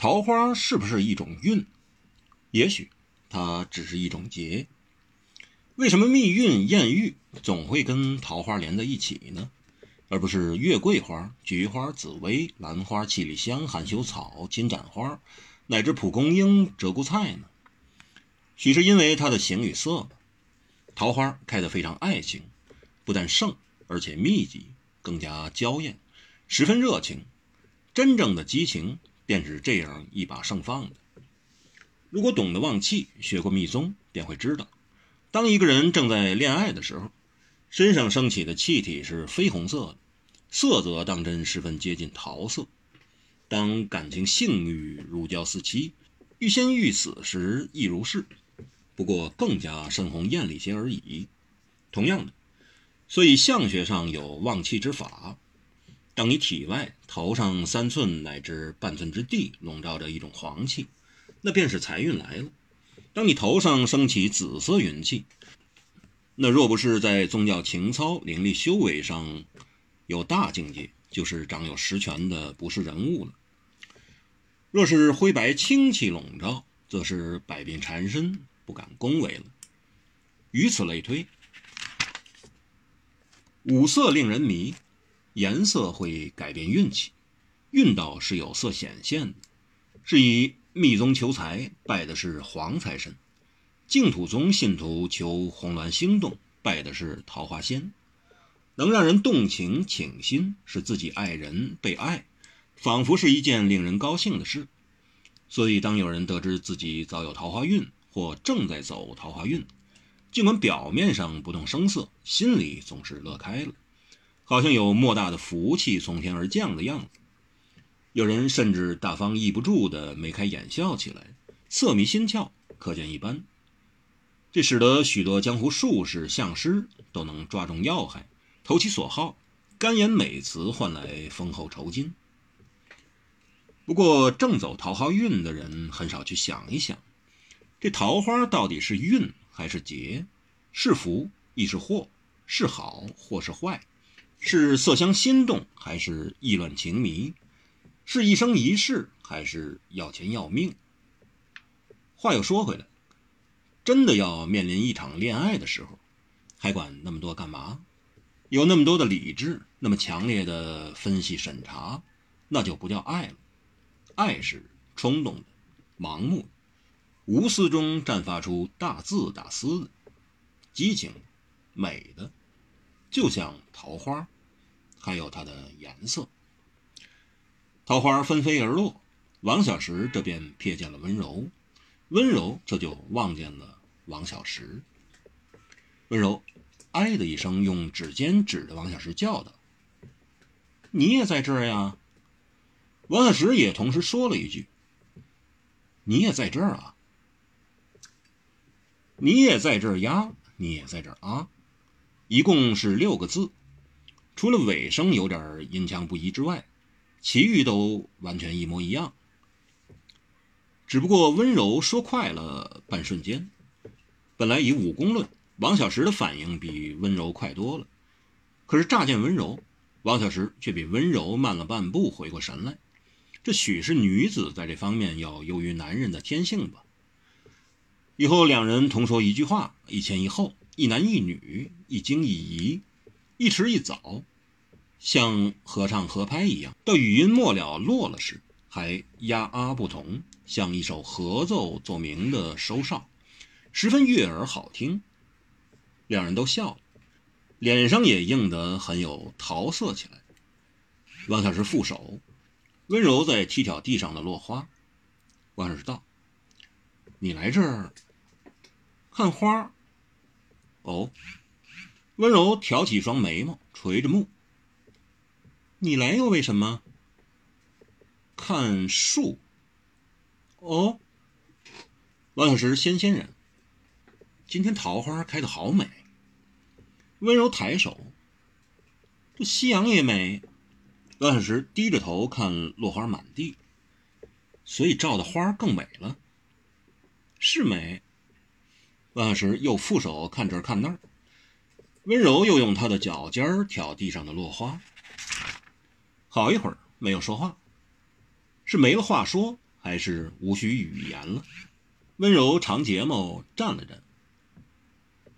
桃花是不是一种运？也许它只是一种劫。为什么蜜运、艳遇总会跟桃花连在一起呢？而不是月桂花、菊花、紫薇、兰花、七里香、含羞草、金盏花，乃至蒲公英、鹧鸪菜呢？许是因为它的形与色吧。桃花开得非常爱情，不但盛，而且密集，更加娇艳，十分热情。真正的激情便是这样一把盛放的。如果懂得望气，学过密宗，便会知道，当一个人正在恋爱的时候，身上升起的气体是绯红色的，色泽当真十分接近桃色。当感情性欲如胶似漆，欲仙欲死时，亦如是，不过更加深红艳丽些而已。同样的，所以相学上有望气之法。当你体外头上三寸乃至半寸之地笼罩着一种黄气，那便是财运来了。当你头上升起紫色云气。那若不是在宗教情操、灵力修为上有大境界，就是掌有实权的不是人物了。若是灰白清气笼罩，则是百病缠身，不敢恭维了。以此类推，五色令人迷，颜色会改变运气，运道是有色显现的。是以密宗求财，拜的是黄财神。净土宗信徒求红鸾星动，拜的是桃花仙，能让人动情倾心，使自己爱人被爱，仿佛是一件令人高兴的事。所以，当有人得知自己早有桃花运，或正在走桃花运，尽管表面上不动声色，心里总是乐开了，好像有莫大的福气从天而降的样子。有人甚至大方抑不住的眉开眼笑起来，色迷心窍，可见一斑。这使得许多江湖术士、相师都能抓中要害，投其所好，甘言美词换来丰厚酬金。不过，正走桃花运的人很少去想一想，这桃花到底是运还是劫，是福亦是祸，是好或是坏，是色香心动还是意乱情迷，是一生一世还是要钱要命。话又说回来。真的要面临一场恋爱的时候，还管那么多干嘛？有那么多的理智，那么强烈的分析审查，那就不叫爱了。爱是冲动的、盲目的、无私中绽发出大自大私的激情，美的，就像桃花，还有它的颜色。桃花纷飞而落，王小石这便瞥见了温柔。温柔这就望见了王小石。温柔“哎”的一声，用指尖指着王小石叫道：“你也在这儿呀？”王小石也同时说了一句：“你也在这儿啊？你也在这儿呀？你也在这儿啊？”一共是六个字，除了尾声有点音腔不一之外，其余都完全一模一样。只不过温柔说快了半瞬间，本来以武功论，王小石的反应比温柔快多了。可是乍见温柔，王小石却比温柔慢了半步，回过神来。这许是女子在这方面要优于男人的天性吧？以后两人同说一句话，一前一后，一男一女，一惊一疑，一迟一早，像合唱合拍一样。到语音末了落了时，还压啊不同。像一首合奏奏鸣的收哨，十分悦耳好听。两人都笑了，脸上也映得很有桃色起来。王小石负手，温柔在踢挑地上的落花。王小石道：“你来这儿看花？”哦，温柔挑起一双眉毛，垂着目：“你来又为什么？看树。”哦，王小石仙仙人，今天桃花开的好美。温柔抬手，这夕阳也美。王小石低着头看落花满地，所以照的花更美了。是美。王小石又负手看这儿看那儿，温柔又用他的脚尖儿挑地上的落花，好一会儿没有说话，是没了话说。还是无需语言了。温柔长睫毛站了站。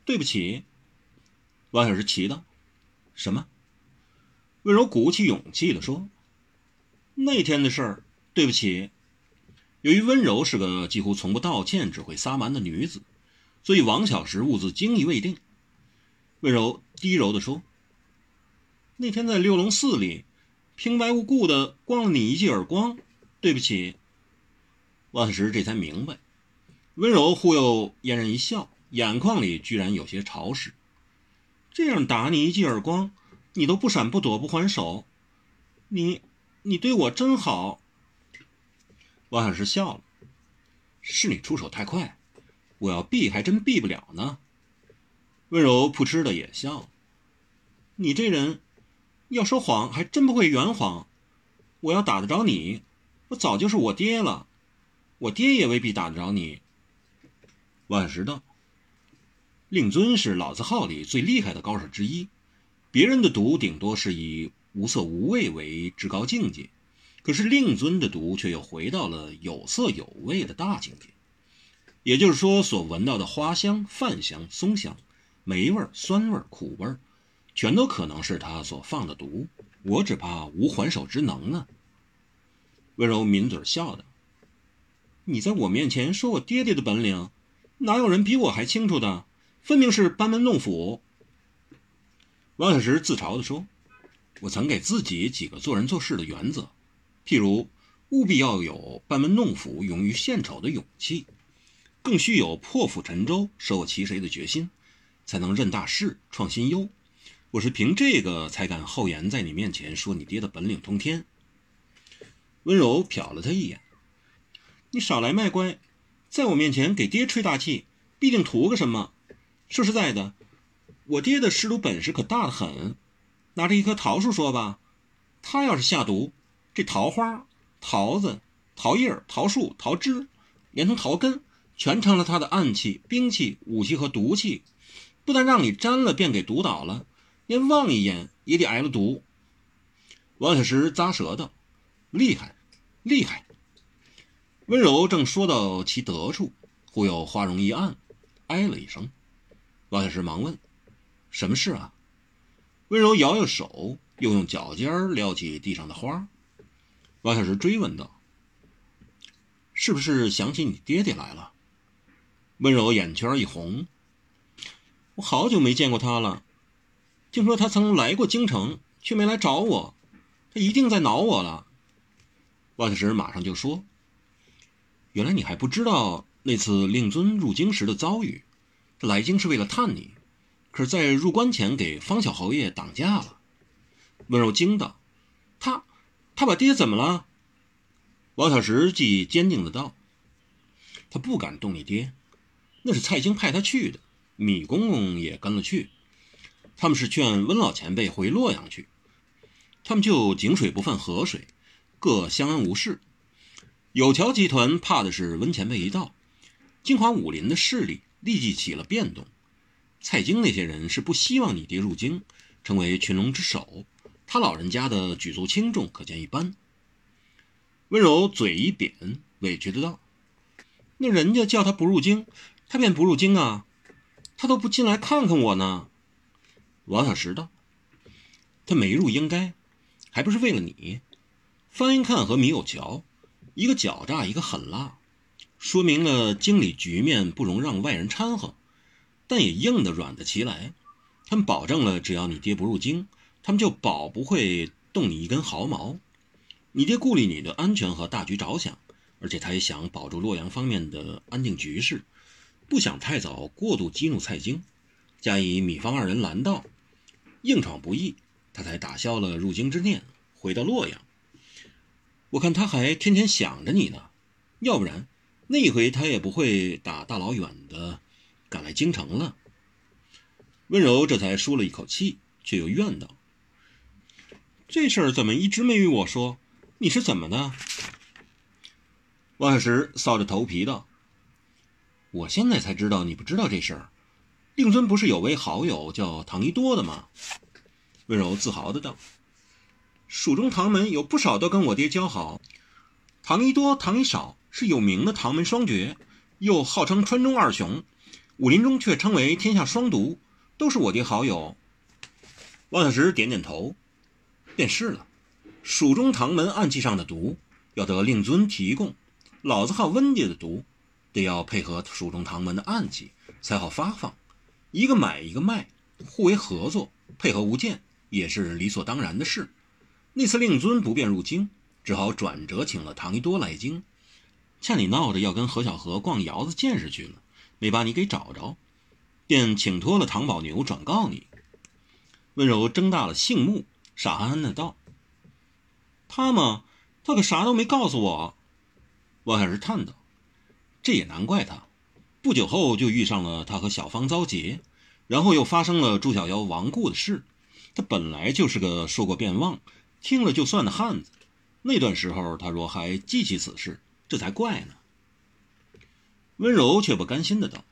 对不起，王小石奇道：“什么？”温柔鼓起勇气地说：“那天的事儿，对不起。”由于温柔是个几乎从不道歉、只会撒蛮的女子，所以王小石兀自惊疑未定。温柔低柔地说：“那天在六龙寺里，平白无故的光了你一记耳光，对不起。”王小石这才明白，温柔忽又嫣然一笑。眼眶里居然有些潮湿。这样打你一记耳光，你都不闪不躲不还手，你，你对我真好。王小石笑了，是你出手太快，我要避还真避不了呢。温柔扑哧的也笑了，你这人，要说谎还真不会圆谎。我要打得着你，我早就是我爹了，我爹也未必打得着你。晚石道。令尊是老字号里最厉害的高手之一，别人的毒顶多是以无色无味为至高境界，可是令尊的毒却又回到了有色有味的大境界。也就是说，所闻到的花香、饭香、松香、霉味、酸味、苦味，全都可能是他所放的毒。我只怕无还手之能呢。温柔抿嘴笑道：“你在我面前说我爹爹的本领，哪有人比我还清楚的？”分明是班门弄斧。王小石自嘲地说：“我曾给自己几个做人做事的原则，譬如务必要有班门弄斧、勇于献丑的勇气，更需有破釜沉舟、舍我其谁的决心，才能任大事、创新优。我是凭这个才敢厚颜在你面前说你爹的本领通天。”温柔瞟了他一眼：“你少来卖乖，在我面前给爹吹大气，必定图个什么？”说实在的，我爹的施毒本事可大得很。拿着一棵桃树说吧，他要是下毒，这桃花、桃子、桃叶、桃树、桃枝，连同桃根，全成了他的暗器、兵器、武器和毒气。不但让你沾了便给毒倒了，连望一眼也得挨了毒。王小石咂舌道：“厉害，厉害！”温柔正说到其得处，忽又花容一暗，哎了一声。王小石忙问：“什么事啊？”温柔摇摇手，又用脚尖撩起地上的花。王小石追问道：“是不是想起你爹爹来了？”温柔眼圈一红：“我好久没见过他了。听说他曾来过京城，却没来找我，他一定在恼我了。”王小石马上就说：“原来你还不知道那次令尊入京时的遭遇。”他来京是为了探你，可是，在入关前给方小侯爷挡驾了。温柔惊道：“他，他把爹怎么了？”王小石既坚定的道：“他不敢动你爹，那是蔡京派他去的，米公公也跟了去。他们是劝温老前辈回洛阳去，他们就井水不犯河水，各相安无事。有桥集团怕的是温前辈一到，京华武林的势力。”立即起了变动，蔡京那些人是不希望你爹入京，成为群龙之首。他老人家的举足轻重可见一斑。温柔嘴一扁，委屈的道：“那人家叫他不入京，他便不入京啊，他都不进来看看我呢。”王小石道：“他没入应该，还不是为了你？方英看和米有桥，一个狡诈，一个狠辣。”说明了经理局面不容让外人掺和，但也硬得软得其来。他们保证了，只要你爹不入京，他们就保不会动你一根毫毛。你爹顾虑你的安全和大局着想，而且他也想保住洛阳方面的安定局势，不想太早过度激怒蔡京。加以米方二人拦道，硬闯不易，他才打消了入京之念，回到洛阳。我看他还天天想着你呢，要不然。那一回他也不会打大老远的赶来京城了。温柔这才舒了一口气，却又怨道：“这事儿怎么一直没与我说？你是怎么的？”王小石搔着头皮道：“我现在才知道你不知道这事儿。令尊不是有位好友叫唐一多的吗？”温柔自豪的道：“蜀中唐门有不少都跟我爹交好。唐一多、唐一少是有名的唐门双绝，又号称川中二雄，武林中却称为天下双毒，都是我爹好友。王小石点点头，便是了。蜀中唐门暗器上的毒，要得令尊提供；老子号温家的毒，得要配合蜀中唐门的暗器才好发放。一个买一个卖，互为合作，配合无间，也是理所当然的事。那次令尊不便入京。只好转折请了唐一多来京，见你闹着要跟何小荷逛窑子见识去了，没把你给找着，便请托了唐宝牛转告你。温柔睁大了杏目，傻憨憨的道：“他嘛，他可啥都没告诉我。”王小石叹道：“这也难怪他，不久后就遇上了他和小芳遭劫，然后又发生了朱小妖亡故的事。他本来就是个说过便忘、听了就算的汉子。”那段时候，他若还记起此事，这才怪呢。温柔却不甘心的道：“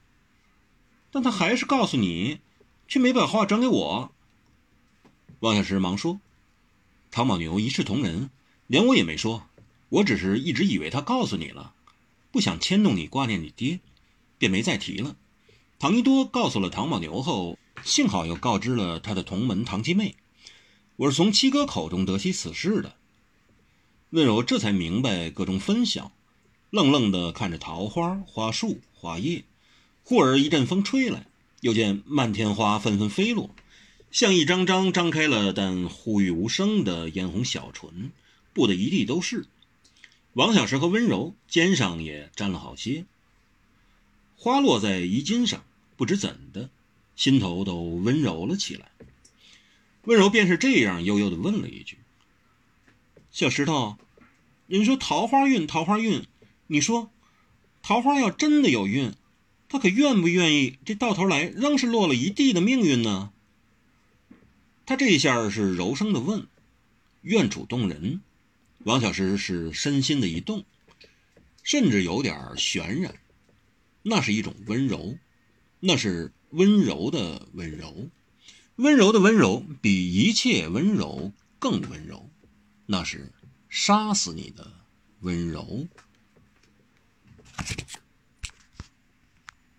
但他还是告诉你，却没把话转给我。”王小石忙说：“唐宝牛一视同仁，连我也没说，我只是一直以为他告诉你了，不想牵动你挂念你爹，便没再提了。唐一多告诉了唐宝牛后，幸好又告知了他的同门唐七妹，我是从七哥口中得悉此事的。”温柔这才明白各种分晓，愣愣地看着桃花、花树、花叶。忽而一阵风吹来，又见漫天花纷纷飞落，像一张张张开了但呼吁无声的嫣红小唇，布得一地都是。王小石和温柔肩上也沾了好些，花落在衣襟上，不知怎的，心头都温柔了起来。温柔便是这样悠悠地问了一句。小石头，人说桃花运，桃花运，你说，桃花要真的有运，他可愿不愿意？这到头来仍是落了一地的命运呢？他这一下是柔声的问，愿主动人。王小石是身心的一动，甚至有点渲染，那是一种温柔，那是温柔的温柔，温柔的温柔比一切温柔更温柔。那是杀死你的温柔。